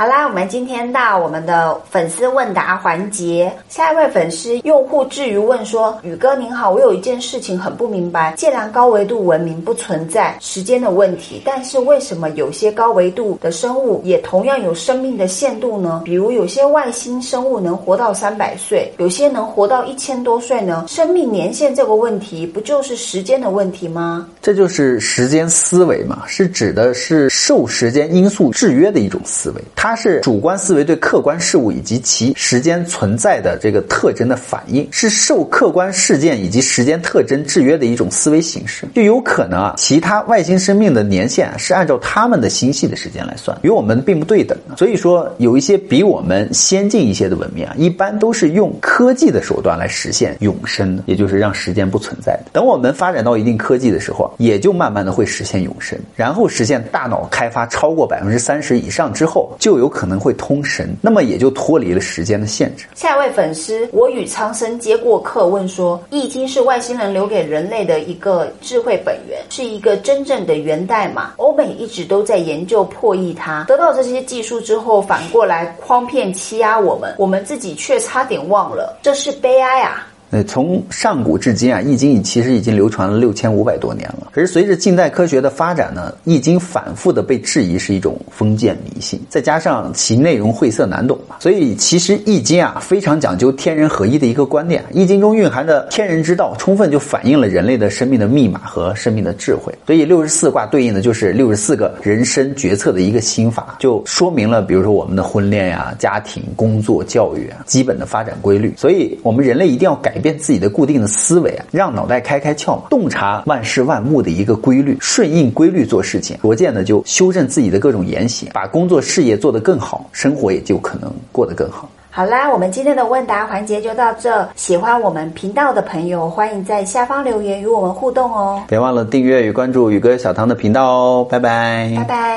好啦，我们今天到我们的粉丝问答环节。下一位粉丝用户至于问说：“宇哥您好，我有一件事情很不明白。既然高维度文明不存在时间的问题，但是为什么有些高维度的生物也同样有生命的限度呢？比如有些外星生物能活到三百岁，有些能活到一千多岁呢？生命年限这个问题，不就是时间的问题吗？”这就是时间思维嘛，是指的是受时间因素制约的一种思维，它。它是主观思维对客观事物以及其时间存在的这个特征的反应，是受客观事件以及时间特征制约的一种思维形式。就有可能啊，其他外星生命的年限是按照他们的星系的时间来算，与我们并不对等。所以说，有一些比我们先进一些的文明啊，一般都是用科技的手段来实现永生的，也就是让时间不存在的。等我们发展到一定科技的时候，也就慢慢的会实现永生，然后实现大脑开发超过百分之三十以上之后，就。有可能会通神，那么也就脱离了时间的限制。下一位粉丝，我与苍生接过客问说，《易经》是外星人留给人类的一个智慧本源，是一个真正的源代码。欧美一直都在研究破译它，得到这些技术之后，反过来诓骗欺压我们，我们自己却差点忘了，这是悲哀啊！呃，从上古至今啊，《易经》其实已经流传了六千五百多年了。可是随着近代科学的发展呢，《易经》反复的被质疑是一种封建迷信，再加上其内容晦涩难懂嘛，所以其实《易经》啊非常讲究天人合一的一个观念，《易经》中蕴含的天人之道，充分就反映了人类的生命的密码和生命的智慧。所以六十四卦对应的就是六十四个人生决策的一个心法，就说明了比如说我们的婚恋呀、家庭、工作、教育啊基本的发展规律。所以我们人类一定要改。变自己的固定的思维啊，让脑袋开开窍嘛，洞察万事万物的一个规律，顺应规律做事情，逐渐的就修正自己的各种言行，把工作事业做得更好，生活也就可能过得更好。好啦，我们今天的问答环节就到这。喜欢我们频道的朋友，欢迎在下方留言与我们互动哦。别忘了订阅与关注宇哥小唐的频道哦。拜拜，拜拜。